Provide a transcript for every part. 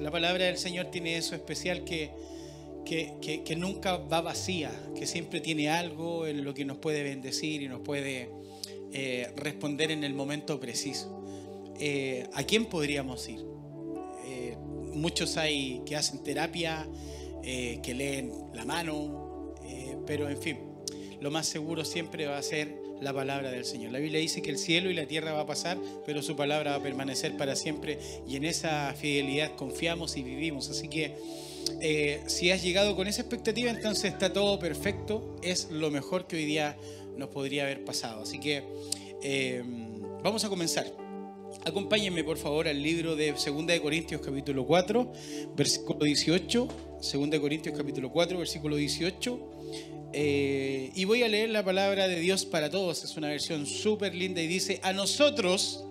La palabra del Señor tiene eso especial que, que, nunca va vacía, que siempre tiene algo en lo que nos puede bendecir y nos puede eh, responder en el momento preciso. Eh, ¿A quién podríamos ir? Eh, muchos hay que hacen terapia, que leen la mano, pero en fin, lo más seguro siempre va a ser la palabra del Señor. La Biblia dice que el cielo y la tierra va a pasar, pero su palabra va a permanecer para siempre y en esa fidelidad confiamos y vivimos. Así que eh, si has llegado con esa expectativa, entonces está todo perfecto, es lo mejor que hoy día nos podría haber pasado. Así que eh, vamos a comenzar. Acompáñenme por favor al libro de 2 de Corintios capítulo 4, versículo 18. 2 de Corintios capítulo 4, versículo 18. Eh, y voy a leer la palabra de Dios para todos. Es una versión súper linda y dice, a nosotros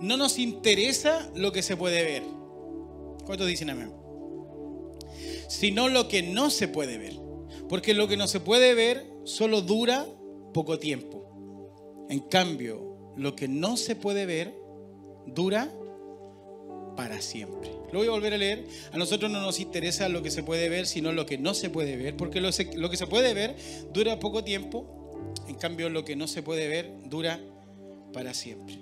no nos interesa lo que se puede ver. ¿Cuántos dicen amén? Sino lo que no se puede ver. Porque lo que no se puede ver solo dura poco tiempo. En cambio, lo que no se puede ver dura para siempre. Lo voy a volver a leer. A nosotros no nos interesa lo que se puede ver, sino lo que no se puede ver, porque lo, que se puede ver dura poco tiempo, en cambio lo que no se puede ver dura para siempre.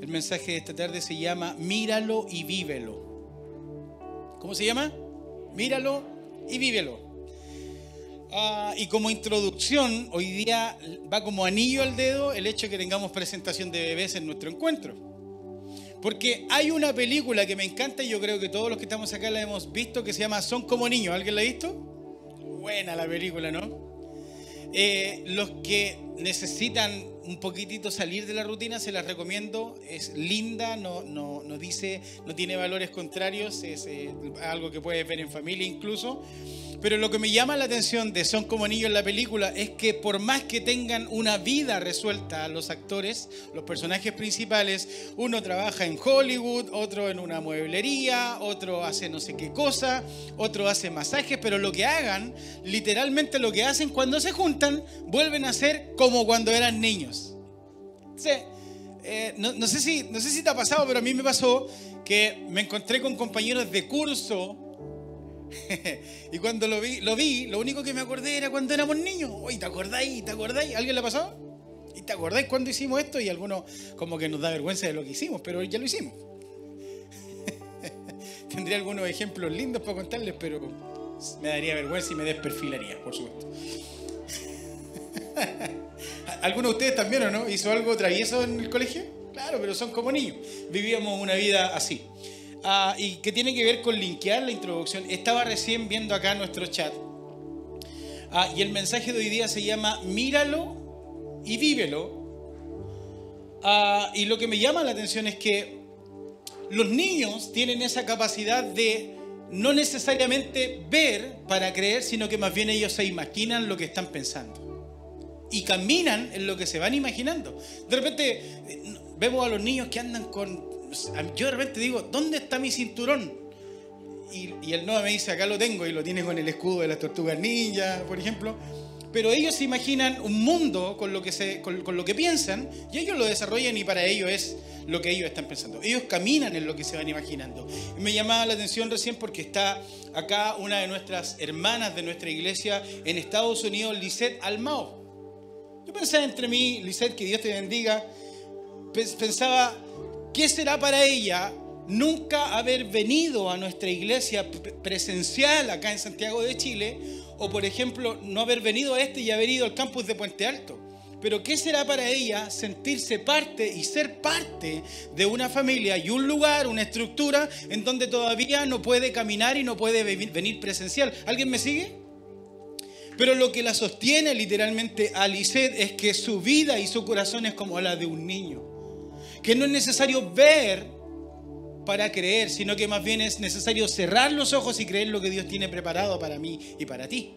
El mensaje de esta tarde se llama Míralo y vívelo. ¿Cómo se llama? Míralo y vívelo. Ah, y como introducción, hoy día va como anillo al dedo el hecho de que tengamos presentación de bebés en nuestro encuentro. Porque hay una película que me encanta y yo creo que todos los que estamos acá la hemos visto que se llama Son como niños. ¿Alguien la ha visto? Buena la película, ¿no? Eh, los que necesitan un poquitito salir de la rutina, se las recomiendo. Es linda, no, no, no dice, no tiene valores contrarios, es eh, algo que puedes ver en familia incluso. Pero lo que me llama la atención de Son como niños en la película es que por más que tengan una vida resuelta los actores, los personajes principales, uno trabaja en Hollywood, otro en una mueblería, otro hace no sé qué cosa, otro hace masajes, pero lo que hagan, literalmente lo que hacen cuando se juntan, vuelven a ser como cuando eran niños. Eh, no, no, sé si, no sé si te ha pasado, pero a mí me pasó que me encontré con compañeros de curso y cuando lo vi, lo vi, lo único que me acordé era cuando éramos niños. Oye, ¿te acordáis? ¿Te acordáis? ¿Alguien le ha pasado? ¿Y te acordáis cuando hicimos esto? Y algunos como que nos da vergüenza de lo que hicimos, pero ya lo hicimos. Tendría algunos ejemplos lindos para contarles, pero me daría vergüenza y me desperfilaría, por supuesto. ¿Alguno de ustedes también o no? ¿Hizo algo travieso en el colegio? Claro, pero son como niños. Vivíamos una vida así. Ah, y que tiene que ver con linkear la introducción. Estaba recién viendo acá nuestro chat. Ah, y el mensaje de hoy día se llama Míralo y vívelo. Ah, y lo que me llama la atención es que los niños tienen esa capacidad de no necesariamente ver para creer, sino que más bien ellos se imaginan lo que están pensando. Y caminan en lo que se van imaginando. De repente vemos a los niños que andan con yo de repente digo, ¿dónde está mi cinturón? Y, el Noah me dice, acá lo tengo, y lo tiene con el escudo de las tortugas ninja, por ejemplo. Pero ellos se imaginan un mundo con lo, que se, con, lo que piensan, y ellos lo desarrollan y para ellos es lo que ellos están pensando. Ellos caminan en lo que se van imaginando. Y me llamaba la atención recién porque está acá una de nuestras hermanas de nuestra iglesia en Estados Unidos, Lisette Almao. Pensaba entre mí, Lisette, que Dios te bendiga, pensaba, ¿Qué será para ella nunca haber venido a nuestra iglesia presencial acá en Santiago de Chile? O por ejemplo, no haber venido a este y haber ido al campus de Puente Alto. Pero ¿qué será para ella sentirse parte y ser parte de una familia y un lugar, una estructura en donde todavía no puede caminar y no puede venir presencial? ¿Alguien me sigue? Pero lo que la sostiene literalmente a Lisette es que su vida y su corazón es como la de un niño que no es necesario ver para creer, sino que más bien es necesario cerrar los ojos y creer lo que Dios tiene preparado para mí y para ti.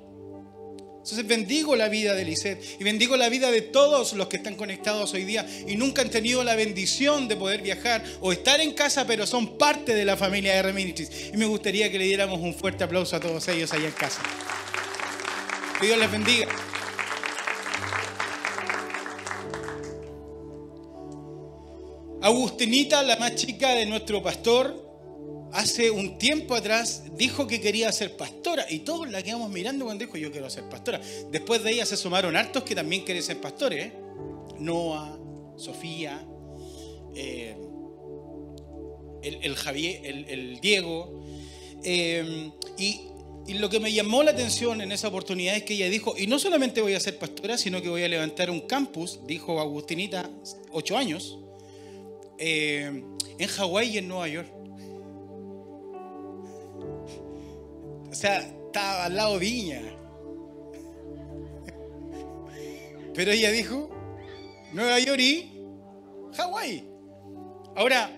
Entonces bendigo la vida de Lisette y bendigo la vida de todos los que están conectados hoy día y nunca han tenido la bendición de poder viajar o estar en casa, pero son parte de la familia de Reminitis. Y me gustaría que le diéramos un fuerte aplauso a todos ellos allá en casa. Que Dios les bendiga. Agustinita, la más chica de nuestro pastor, hace un tiempo atrás dijo que quería ser pastora y todos la quedamos mirando cuando dijo yo quiero ser pastora. Después de ella se sumaron hartos que también quieren ser pastores. ¿eh? Noah, Sofía, eh, el, Javier, el, Diego. Eh, y, y lo que me llamó la atención en esa oportunidad es que ella dijo, y no solamente voy a ser pastora, sino que voy a levantar un campus, dijo Agustinita, ocho años, en Hawái y en Nueva York. O sea, estaba al lado Viña. Pero ella dijo, Nueva York y Hawái. Ahora,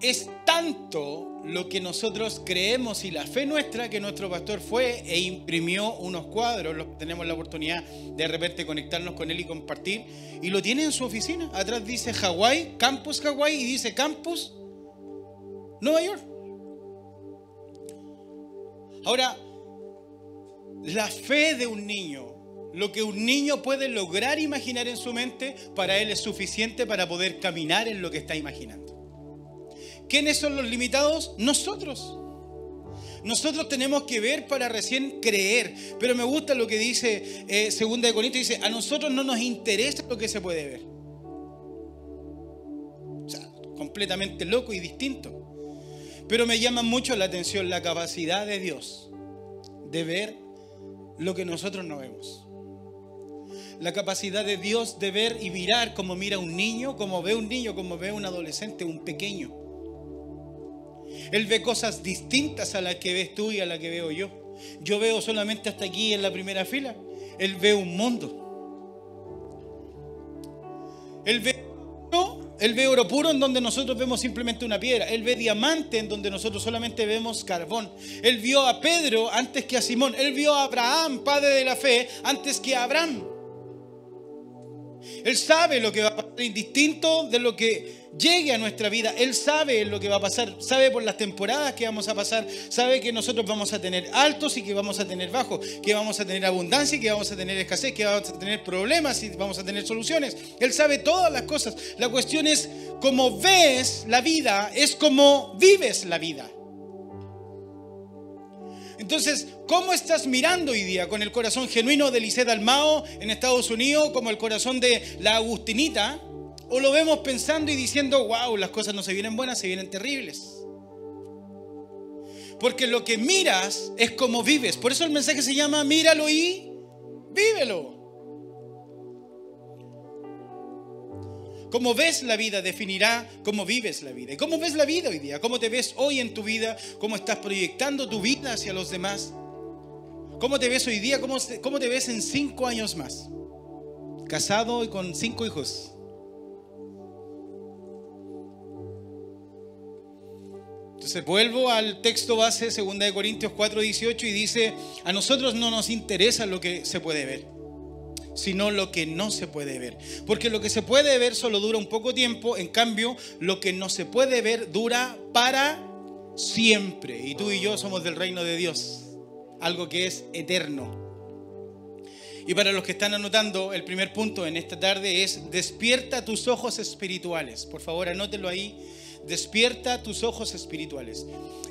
es tanto lo que nosotros creemos y la fe nuestra que nuestro pastor fue e imprimió unos cuadros, los, tenemos la oportunidad de repente conectarnos con él y compartir, y lo tiene en su oficina. Atrás dice Hawái, Campus Hawái y dice Campus Nueva York. Ahora, la fe de un niño, lo que un niño puede lograr imaginar en su mente, para él es suficiente para poder caminar en lo que está imaginando. ¿Quiénes son los limitados? Nosotros. Nosotros tenemos que ver para recién creer. Pero me gusta lo que dice eh, Segunda de Corintios, dice, a nosotros no nos interesa lo que se puede ver. O sea, completamente loco y distinto. Pero me llama mucho la atención la capacidad de Dios de ver lo que nosotros no vemos. La capacidad de Dios de ver y mirar como mira un niño, como ve un niño, como ve un adolescente, un pequeño. Él ve cosas distintas a las que ves tú y a las que veo yo. Yo veo solamente hasta aquí en la primera fila. Él ve un mundo. Él ve él ve oro puro en donde nosotros vemos simplemente una piedra. Él ve diamante en donde nosotros solamente vemos carbón. Él vio a Pedro antes que a Simón. Él vio a Abraham, padre de la fe, antes que a Abraham. Él sabe lo que va a pasar indistinto de lo que llegue a nuestra vida. Él sabe lo que va a pasar, sabe por las temporadas que vamos a pasar, sabe que nosotros vamos a tener altos y que vamos a tener bajos, que vamos a tener abundancia y que vamos a tener escasez, que vamos a tener problemas y vamos a tener soluciones. Él sabe todas las cosas. La cuestión es cómo ves la vida, es como vives la vida. Entonces, ¿cómo estás mirando hoy día? ¿Con el corazón genuino de Lisette Almao en Estados Unidos, como el corazón de la Agustinita? ¿O lo vemos pensando y diciendo, wow, las cosas no se vienen buenas, se vienen terribles? Porque lo que miras es como vives. Por eso el mensaje se llama míralo y vívelo. Cómo ves la vida definirá cómo vives la vida. ¿Y cómo ves la vida hoy día? ¿Cómo te ves hoy en tu vida? ¿Cómo estás proyectando tu vida hacia los demás? ¿Cómo te ves hoy día? ¿Cómo, cómo te ves en cinco años más? Casado y con cinco hijos. Entonces vuelvo al texto base, 2 de Corintios 4, 18, y dice, a nosotros no nos interesa lo que se puede ver, sino lo que no se puede ver. Porque lo que se puede ver solo dura un poco tiempo, en cambio, lo que no se puede ver dura para siempre. Y tú y yo somos del reino de Dios, algo que es eterno. Y para los que están anotando, el primer punto en esta tarde es despierta tus ojos espirituales. Por favor, anótelo ahí despierta tus ojos espirituales.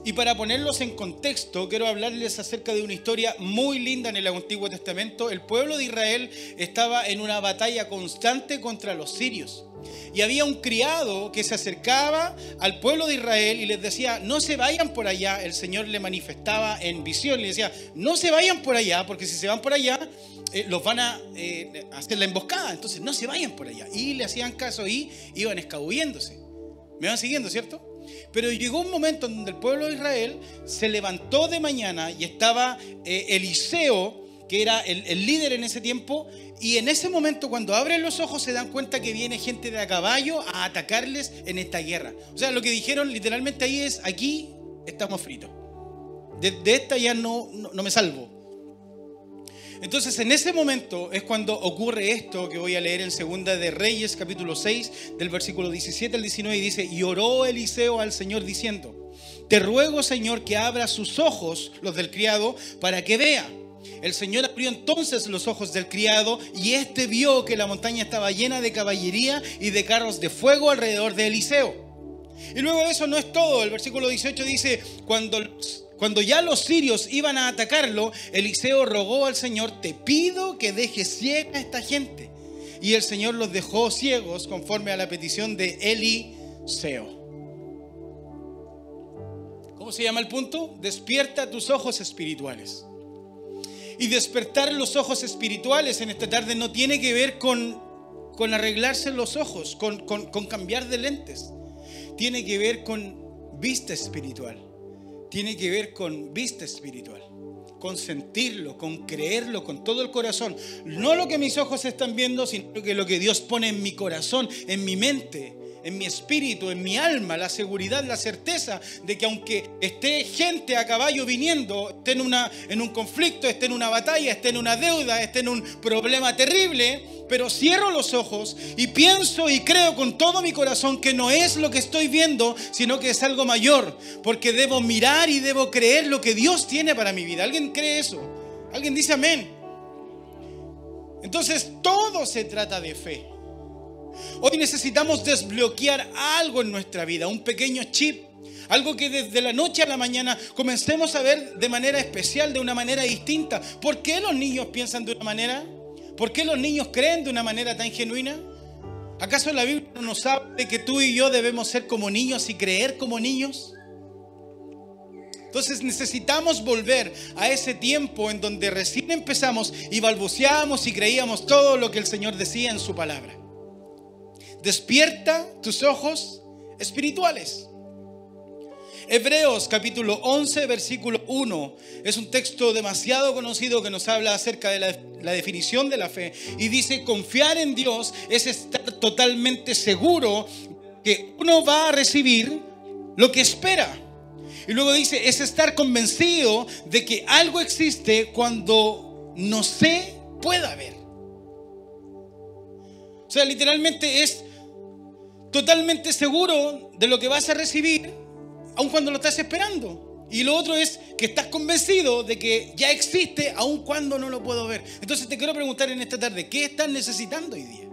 Y para ponerlos en contexto, quiero hablarles acerca de una historia muy linda en el Antiguo Testamento. El pueblo de Israel estaba en una batalla constante contra los sirios. Y había un criado que se acercaba al pueblo de Israel y les decía, no se vayan por allá. El Señor le manifestaba en visión, le decía, no se vayan por allá, porque si se van por allá, eh, los van a eh, hacer la emboscada. Entonces, no se vayan por allá. Y le hacían caso y iban escabulléndose. ¿Me van siguiendo, cierto? Pero llegó un momento en donde el pueblo de Israel se levantó de mañana y estaba eh, Eliseo, que era el, el, líder en ese tiempo, y en ese momento cuando abren los ojos se dan cuenta que viene gente de a caballo a atacarles en esta guerra. O sea, lo que dijeron literalmente ahí es, aquí estamos fritos. De, esta ya no, no me salvo. Entonces en ese momento es cuando ocurre esto que voy a leer en Segunda de Reyes capítulo 6 del versículo 17 al 19 y dice, y oró Eliseo al Señor diciendo, te ruego Señor que abra sus ojos, los del criado, para que vea. El Señor abrió entonces los ojos del criado y éste vio que la montaña estaba llena de caballería y de carros de fuego alrededor de Eliseo. Y luego eso no es todo. El versículo 18 dice, cuando, cuando ya los sirios iban a atacarlo, Eliseo rogó al Señor, te pido que dejes ciega a esta gente. Y el Señor los dejó ciegos conforme a la petición de Eliseo. ¿Cómo se llama el punto? Despierta tus ojos espirituales. Y despertar los ojos espirituales en esta tarde no tiene que ver con, con arreglarse los ojos, con, con cambiar de lentes. Tiene que ver con vista espiritual. Tiene que ver con vista espiritual con sentirlo, con creerlo con todo el corazón. No lo que mis ojos están viendo, sino que lo que Dios pone en mi corazón, en mi mente en mi espíritu, en mi alma, la seguridad, la certeza de que aunque esté gente a caballo viniendo, esté en, una, en un conflicto, esté en una batalla, esté en una deuda, esté en un problema terrible, pero cierro los ojos y pienso y creo con todo mi corazón que no es lo que estoy viendo, sino que es algo mayor, porque debo mirar y debo creer lo que Dios tiene para mi vida. ¿Alguien cree eso? ¿Alguien dice amén? Entonces todo se trata de fe. Hoy necesitamos desbloquear algo en nuestra vida, un pequeño chip, algo que desde la noche a la mañana comencemos a ver de manera especial, de una manera distinta. ¿Por qué los niños piensan de una manera? ¿Por qué los niños creen de una manera tan genuina? ¿Acaso la Biblia no nos habla de que tú y yo debemos ser como niños y creer como niños? Entonces necesitamos volver a ese tiempo en donde recién empezamos y balbuceábamos y creíamos todo lo que el Señor decía en su palabra despierta tus ojos espirituales. Hebreos capítulo 11, versículo 1 es un texto demasiado conocido que nos habla acerca de la, definición de la fe y dice, confiar en Dios es estar totalmente seguro que uno va a recibir lo que espera. Y luego dice, es estar convencido de que algo existe cuando no se pueda ver. O sea, literalmente es totalmente seguro de lo que vas a recibir, aun cuando lo estás esperando. Y lo otro es que estás convencido de que ya existe, aun cuando no lo puedo ver. Entonces te quiero preguntar en esta tarde, ¿qué estás necesitando hoy día?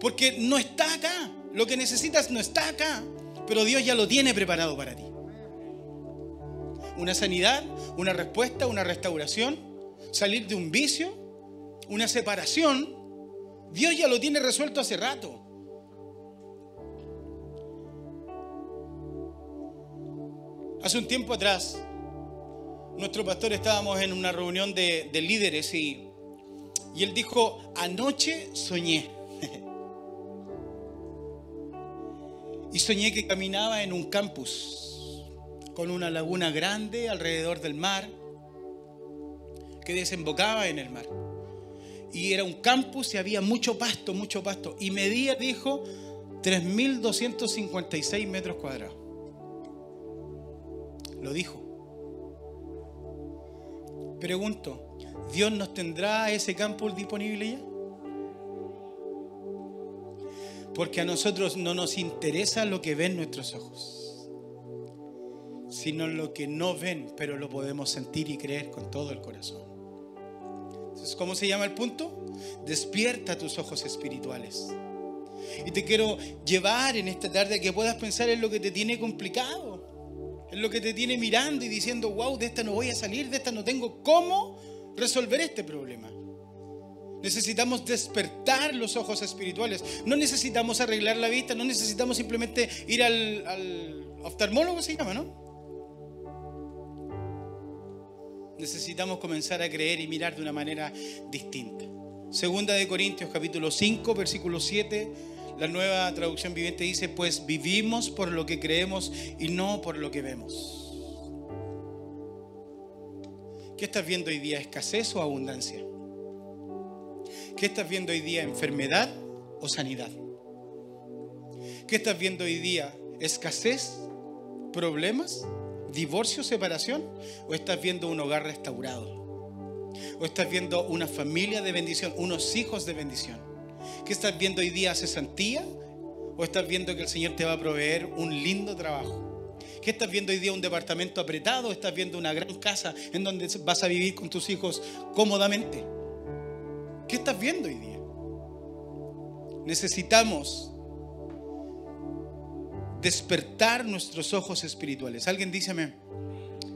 Porque no está acá. Lo que necesitas no está acá, pero Dios ya lo tiene preparado para ti. Una sanidad, una respuesta, una restauración, salir de un vicio, una separación. Dios ya lo tiene resuelto hace rato. Hace un tiempo atrás, nuestro pastor estábamos en una reunión de, líderes y, y él dijo, anoche soñé. y soñé que caminaba en un campus con una laguna grande alrededor del mar que desembocaba en el mar. Y era un campus y había mucho pasto, mucho pasto. Y medía, dijo, 3.256 metros cuadrados. Dijo. Pregunto, ¿Dios nos tendrá ese campo disponible ya? Porque a nosotros no nos interesa lo que ven nuestros ojos, sino lo que no ven, pero lo podemos sentir y creer con todo el corazón. Entonces, ¿cómo se llama el punto? Despierta tus ojos espirituales. Y te quiero llevar en esta tarde a que puedas pensar en lo que te tiene complicado es lo que te tiene mirando y diciendo, wow, de esta no voy a salir, de esta no tengo cómo resolver este problema. Necesitamos despertar los ojos espirituales. No necesitamos arreglar la vista, no necesitamos simplemente ir al, al oftalmólogo, se llama, ¿no? Necesitamos comenzar a creer y mirar de una manera distinta. Segunda de Corintios capítulo 5, versículo 7 la nueva traducción viviente dice, pues vivimos por lo que creemos y no por lo que vemos. ¿Qué estás viendo hoy día? ¿Escasez o abundancia? ¿Qué estás viendo hoy día? ¿Enfermedad o sanidad? ¿Qué estás viendo hoy día? ¿Escasez? ¿Problemas? ¿Divorcio, separación? ¿O estás viendo un hogar restaurado? ¿O estás viendo una familia de bendición, unos hijos de bendición? ¿Qué estás viendo hoy día? ¿Cesantía? ¿O estás viendo que el Señor te va a proveer un lindo trabajo? ¿Qué estás viendo hoy día? ¿Un departamento apretado? ¿O estás viendo una gran casa en donde vas a vivir con tus hijos cómodamente? ¿Qué estás viendo hoy día? Necesitamos despertar nuestros ojos espirituales. Alguien díceme.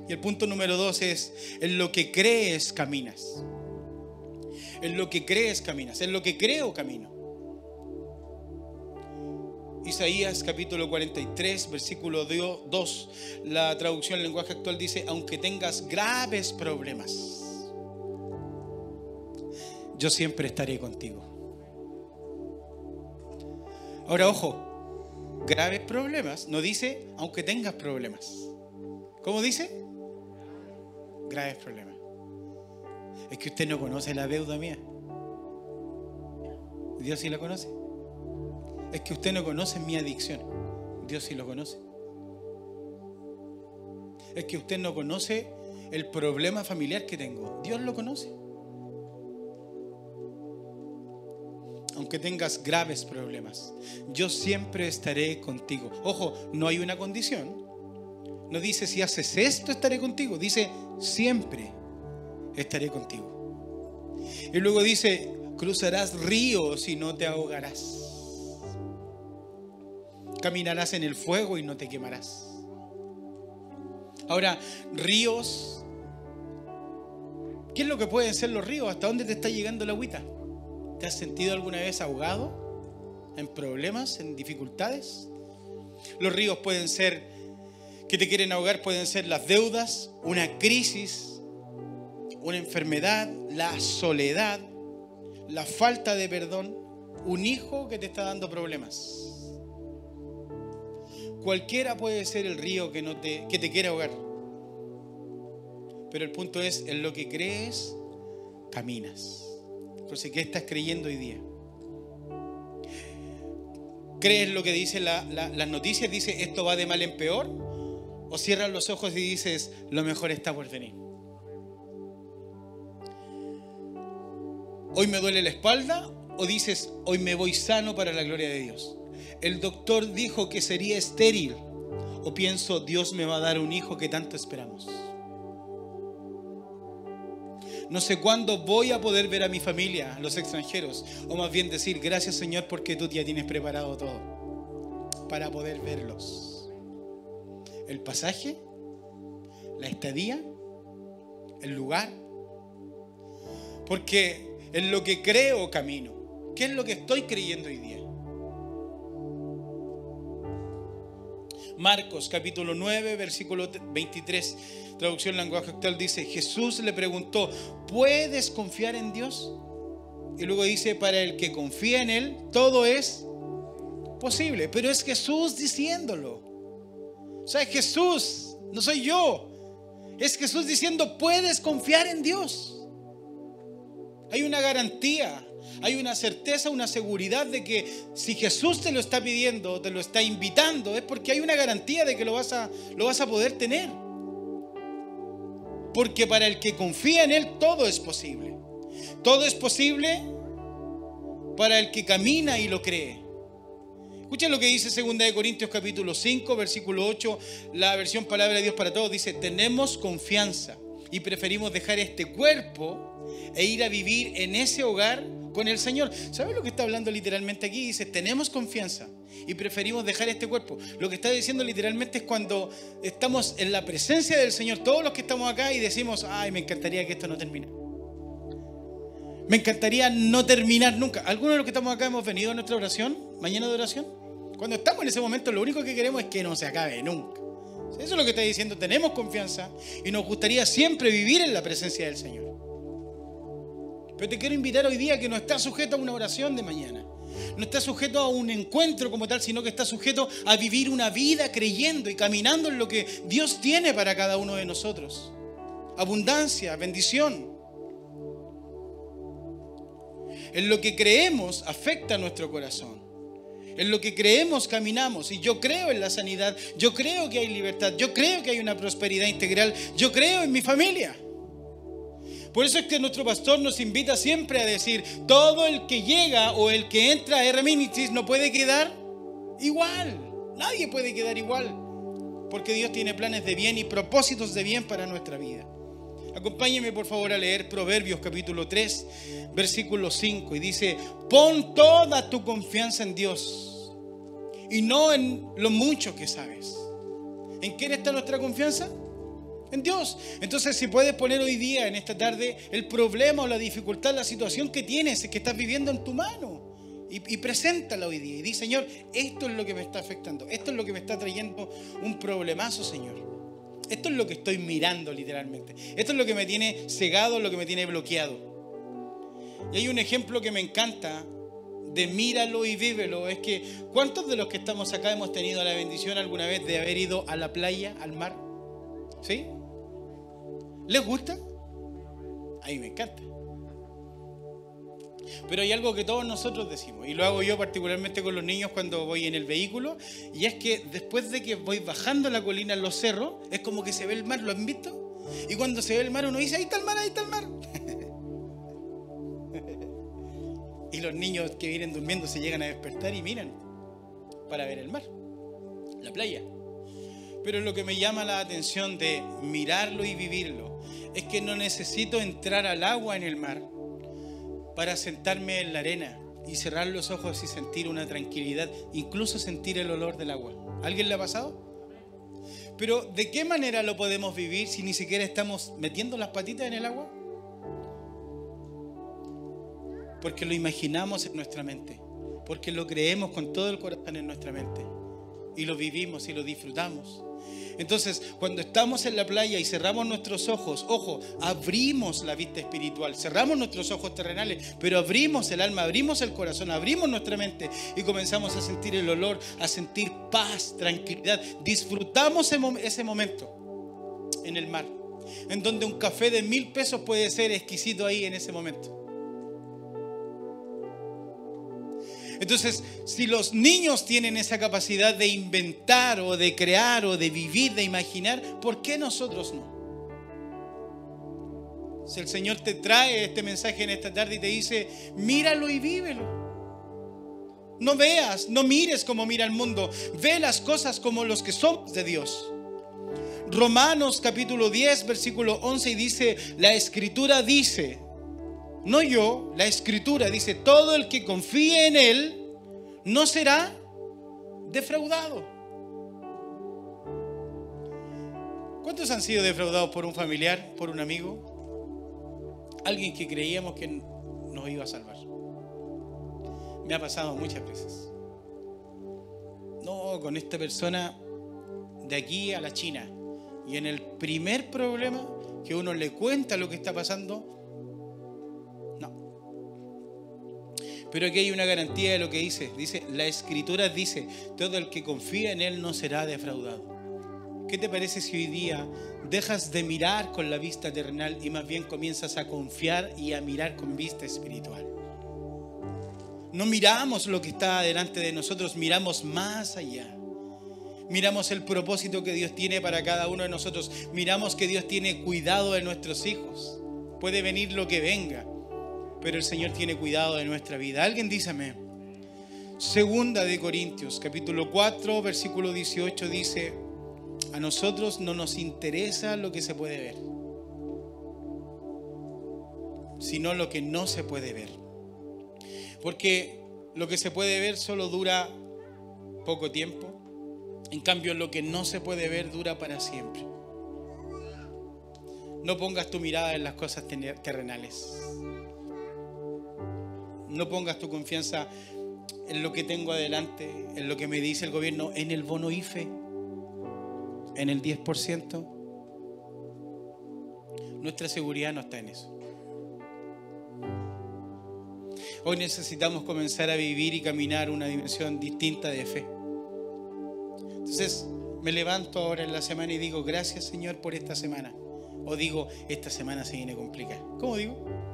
Y el punto número dos es, en lo que crees caminas. En lo que crees caminas. En lo que creo camino. Isaías capítulo 43, versículo 2, la traducción en lenguaje actual dice, aunque tengas graves problemas, yo siempre estaré contigo. Ahora, ojo, graves problemas, no dice aunque tengas problemas. ¿Cómo dice? Graves problemas. Es que usted no conoce la deuda mía. Dios sí la conoce. Es que usted no conoce mi adicción. Dios sí lo conoce. Es que usted no conoce el problema familiar que tengo. Dios lo conoce. Aunque tengas graves problemas, yo siempre estaré contigo. Ojo, no hay una condición. No dice si haces esto estaré contigo. Dice siempre estaré contigo. Y luego dice, cruzarás ríos y no te ahogarás. Caminarás en el fuego y no te quemarás. Ahora, ríos. ¿Qué es lo que pueden ser los ríos? ¿Hasta dónde te está llegando la agüita? ¿Te has sentido alguna vez ahogado? ¿En problemas? ¿En dificultades? Los ríos pueden ser, que te quieren ahogar, pueden ser las deudas, una crisis, una enfermedad, la soledad, la falta de perdón, un hijo que te está dando problemas. Cualquiera puede ser el río que, no te, que te quiere ahogar. Pero el punto es, en lo que crees, caminas. Entonces, ¿qué estás creyendo hoy día? ¿Crees lo que dice las noticias? Dice, esto va de mal en peor. O cierras los ojos y dices, lo mejor está por venir. Hoy me duele la espalda o dices, hoy me voy sano para la gloria de Dios el doctor dijo que sería estéril. O pienso, Dios me va a dar un hijo que tanto esperamos. No sé cuándo voy a poder ver a mi familia, a los extranjeros. O más bien decir, gracias Señor porque tú ya tienes preparado todo para poder verlos. El pasaje, la estadía, el lugar. Porque en lo que creo camino. ¿Qué es lo que estoy creyendo hoy día? Marcos capítulo 9, versículo 23, traducción lenguaje actual dice, Jesús le preguntó, ¿puedes confiar en Dios? Y luego dice, para el que confía en Él, todo es posible. Pero es Jesús diciéndolo. O sea, es Jesús, no soy yo. Es Jesús diciendo, puedes confiar en Dios. Hay una garantía hay una certeza, una seguridad de que si Jesús te lo está pidiendo, te lo está invitando, es porque hay una garantía de que lo vas a, lo vas a poder tener. Porque para el que confía en Él todo es posible. Todo es posible para el que camina y lo cree. Escuchen lo que dice 2 Corintios capítulo 5, versículo 8, la versión Palabra de Dios para Todos. Dice, tenemos confianza y preferimos dejar este cuerpo e ir a vivir en ese hogar con el Señor. ¿Sabes lo que está hablando literalmente aquí? Dice, tenemos confianza y preferimos dejar este cuerpo. Lo que está diciendo literalmente es cuando estamos en la presencia del Señor, todos los que estamos acá y decimos, ay, me encantaría que esto no termine. Me encantaría no terminar nunca. ¿Algunos de los que estamos acá hemos venido a nuestra oración, mañana de oración? Cuando estamos en ese momento, lo único que queremos es que no se acabe nunca. Eso es lo que está diciendo, tenemos confianza y nos gustaría siempre vivir en la presencia del Señor. Pero te quiero invitar hoy día que no está sujeto a una oración de mañana. No está sujeto a un encuentro como tal, sino que está sujeto a vivir una vida creyendo y caminando en lo que Dios tiene para cada uno de nosotros. Abundancia, bendición. En lo que creemos afecta a nuestro corazón. En lo que creemos caminamos. Y yo creo en la sanidad, yo creo que hay libertad, yo creo que hay una prosperidad integral, yo creo en mi familia. Por eso es que nuestro pastor nos invita siempre a decir, todo el que llega o el que entra a Herminitis no puede quedar igual. Nadie puede quedar igual. Porque Dios tiene planes de bien y propósitos de bien para nuestra vida. Acompáñeme por favor a leer Proverbios capítulo 3, versículo 5. Y dice, pon toda tu confianza en Dios y no en lo mucho que sabes. ¿En quién está nuestra confianza? En Dios. Entonces, si puedes poner hoy día, en esta tarde, el problema o la dificultad, la situación que tienes, que estás viviendo en tu mano. Y, y preséntala hoy día. Y di, Señor, esto es lo que me está afectando. Esto es lo que me está trayendo un problemazo, Señor. Esto es lo que estoy mirando literalmente. Esto es lo que me tiene cegado, lo que me tiene bloqueado. Y hay un ejemplo que me encanta de míralo y vívelo. Es que, ¿cuántos de los que estamos acá hemos tenido la bendición alguna vez de haber ido a la playa, al mar? ¿Sí? ¿Les gusta? A mí me encanta. Pero hay algo que todos nosotros decimos, y lo hago yo particularmente con los niños cuando voy en el vehículo, y es que después de que voy bajando la colina en los cerros, es como que se ve el mar, ¿lo han visto? Y cuando se ve el mar uno dice, ahí está el mar, ahí está el mar. y los niños que vienen durmiendo se llegan a despertar y miran para ver el mar, la playa. Pero lo que me llama la atención de mirarlo y vivirlo es que no necesito entrar al agua en el mar para sentarme en la arena y cerrar los ojos y sentir una tranquilidad, incluso sentir el olor del agua. ¿Alguien le ha pasado? Pero ¿de qué manera lo podemos vivir si ni siquiera estamos metiendo las patitas en el agua? Porque lo imaginamos en nuestra mente, porque lo creemos con todo el corazón en nuestra mente y lo vivimos y lo disfrutamos. Entonces, cuando estamos en la playa y cerramos nuestros ojos, ojo, abrimos la vista espiritual, cerramos nuestros ojos terrenales, pero abrimos el alma, abrimos el corazón, abrimos nuestra mente y comenzamos a sentir el olor, a sentir paz, tranquilidad. Disfrutamos ese momento en el mar, en donde un café de mil pesos puede ser exquisito ahí en ese momento. Entonces, si los niños tienen esa capacidad de inventar o de crear o de vivir, de imaginar, ¿por qué nosotros no? Si el Señor te trae este mensaje en esta tarde y te dice, míralo y vívelo. No veas, no mires como mira el mundo, ve las cosas como los que somos de Dios. Romanos capítulo 10, versículo 11 y dice, la escritura dice, no yo, la escritura dice, todo el que confíe en Él no será defraudado. ¿Cuántos han sido defraudados por un familiar, por un amigo? Alguien que creíamos que nos iba a salvar. Me ha pasado muchas veces. No, con esta persona de aquí a la China. Y en el primer problema que uno le cuenta lo que está pasando, Pero aquí hay una garantía de lo que dice. Dice, la escritura dice, todo el que confía en Él no será defraudado. ¿Qué te parece si hoy día dejas de mirar con la vista terrenal y más bien comienzas a confiar y a mirar con vista espiritual? No miramos lo que está delante de nosotros, miramos más allá. Miramos el propósito que Dios tiene para cada uno de nosotros. Miramos que Dios tiene cuidado de nuestros hijos. Puede venir lo que venga pero el Señor tiene cuidado de nuestra vida. Alguien díseme. Segunda de Corintios, capítulo 4, versículo 18 dice, a nosotros no nos interesa lo que se puede ver, sino lo que no se puede ver. Porque lo que se puede ver solo dura poco tiempo, en cambio lo que no se puede ver dura para siempre. No pongas tu mirada en las cosas terrenales. No pongas tu confianza en lo que tengo adelante, en lo que me dice el gobierno, en el bono IFE, en el 10%. Nuestra seguridad no está en eso. Hoy necesitamos comenzar a vivir y caminar una dimensión distinta de fe. Entonces me levanto ahora en la semana y digo, gracias Señor por esta semana. O digo, esta semana se viene complicada. ¿Cómo digo?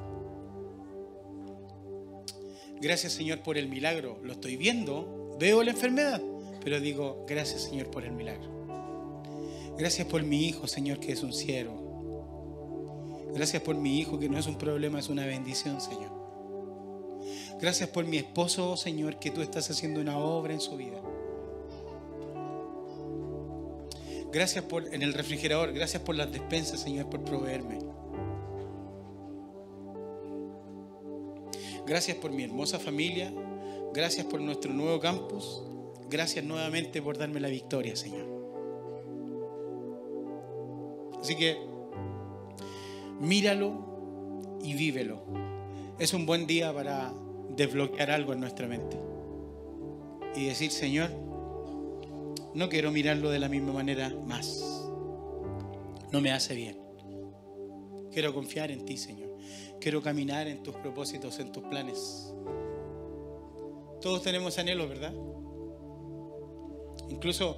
Gracias Señor por el milagro. Lo estoy viendo, veo la enfermedad, pero digo, gracias Señor por el milagro. Gracias por mi hijo, Señor, que es un siervo. Gracias por mi hijo, que no es un problema, es una bendición, Señor. Gracias por mi esposo, Señor, que tú estás haciendo una obra en su vida. Gracias por en el refrigerador, gracias por las despensas, Señor, por proveerme. Gracias por mi hermosa familia. Gracias por nuestro nuevo campus. Gracias nuevamente por darme la victoria, Señor. Así que míralo y vívelo. Es un buen día para desbloquear algo en nuestra mente y decir, Señor, no quiero mirarlo de la misma manera más. No me hace bien. Quiero confiar en ti, Señor. Quiero caminar en tus propósitos, en tus planes. Todos tenemos anhelos, ¿verdad? Incluso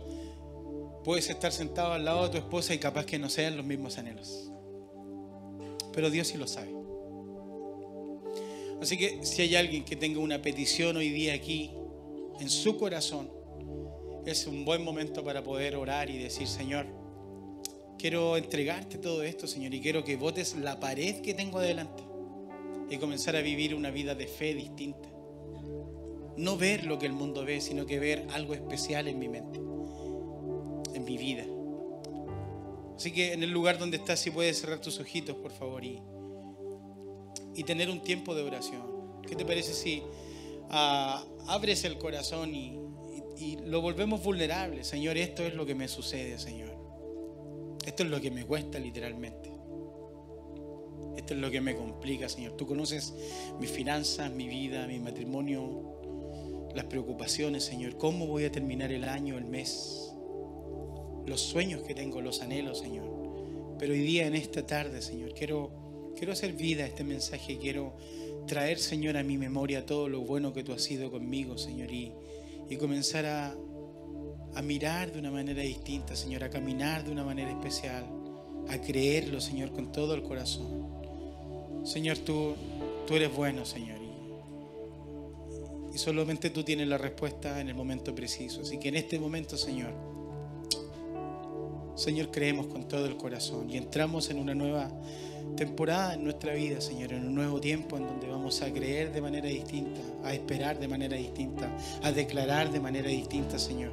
puedes estar sentado al lado de tu esposa y capaz que no sean los mismos anhelos. Pero Dios sí lo sabe. Así que si hay alguien que tenga una petición hoy día aquí en su corazón, es un buen momento para poder orar y decir, Señor, quiero entregarte todo esto, Señor, y quiero que votes la pared que tengo adelante y comenzar a vivir una vida de fe distinta. No ver lo que el mundo ve, sino que ver algo especial en mi mente, en mi vida. Así que en el lugar donde estás, si puedes cerrar tus ojitos, por favor, y, y tener un tiempo de oración. ¿Qué te parece si ah, abres el corazón y, y lo volvemos vulnerable? Señor, esto es lo que me sucede, Señor. Esto es lo que me cuesta literalmente. Esto es lo que me complica, Señor. Tú conoces mis finanzas, mi vida, mi matrimonio, las preocupaciones, Señor. ¿Cómo voy a terminar el año, el mes? Los sueños que tengo, los anhelos, Señor. Pero hoy día, en esta tarde, Señor, quiero, quiero hacer vida a este mensaje. Quiero traer, Señor, a mi memoria todo lo bueno que tú has sido conmigo, Señor. Y, y comenzar a, a mirar de una manera distinta, Señor. A caminar de una manera especial. A creerlo, Señor, con todo el corazón. Señor, tú, tú eres bueno, Señor. Y solamente tú tienes la respuesta en el momento preciso. Así que en este momento, Señor, Señor, creemos con todo el corazón y entramos en una nueva temporada en nuestra vida, Señor, en un nuevo tiempo en donde vamos a creer de manera distinta, a esperar de manera distinta, a declarar de manera distinta, Señor.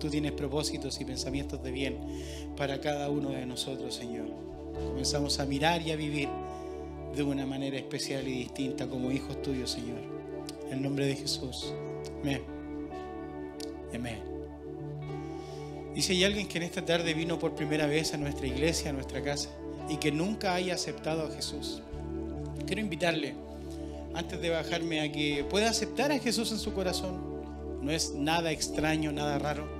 Tú tienes propósitos y pensamientos de bien para cada uno de nosotros, Señor. Comenzamos a mirar y a vivir de una manera especial y distinta como hijos tuyos, Señor. En el nombre de Jesús. Amén. Amén. Y si hay alguien que en esta tarde vino por primera vez a nuestra iglesia, a nuestra casa, y que nunca haya aceptado a Jesús, quiero invitarle, antes de bajarme, a que pueda aceptar a Jesús en su corazón. No es nada extraño, nada raro.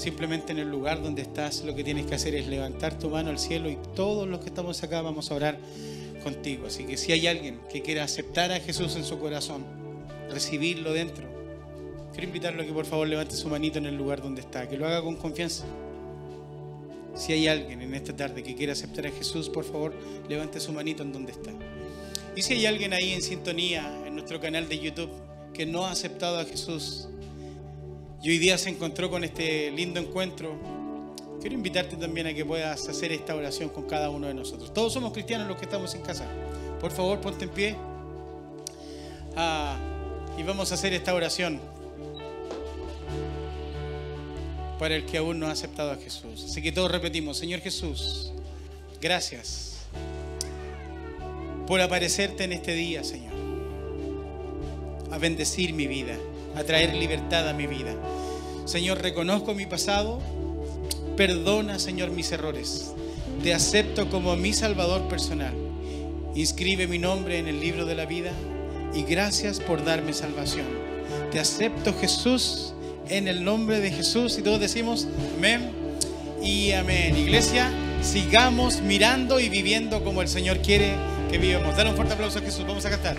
Simplemente en el lugar donde estás, lo que tienes que hacer es levantar tu mano al cielo y todos los que estamos acá vamos a orar contigo. Así que si hay alguien que quiera aceptar a Jesús en su corazón, recibirlo dentro. Quiero invitarlo a que por favor levante su manito en el lugar donde está, que lo haga con confianza. Si hay alguien en esta tarde que quiera aceptar a Jesús, por favor, levante su manito en donde está. Y si hay alguien ahí en sintonía en nuestro canal de YouTube que no ha aceptado a Jesús y hoy día se encontró con este lindo encuentro, quiero invitarte también a que puedas hacer esta oración con cada uno de nosotros. Todos somos cristianos los que estamos en casa. Por favor, ponte en pie. Ah, y vamos a hacer esta oración para el que aún no ha aceptado a Jesús. Así que todos repetimos, Señor Jesús, gracias por aparecerte en este día, Señor. A bendecir mi vida, a traer libertad a mi vida. Señor, reconozco mi pasado, perdona, Señor, mis errores. Te acepto como mi Salvador personal. Inscribe mi nombre en el libro de la vida y gracias por darme salvación. Te acepto Jesús en el nombre de Jesús y todos decimos amén y amén. Iglesia, sigamos mirando y viviendo como el Señor quiere que vivamos. Dale un fuerte aplauso a Jesús. Vamos a cantar.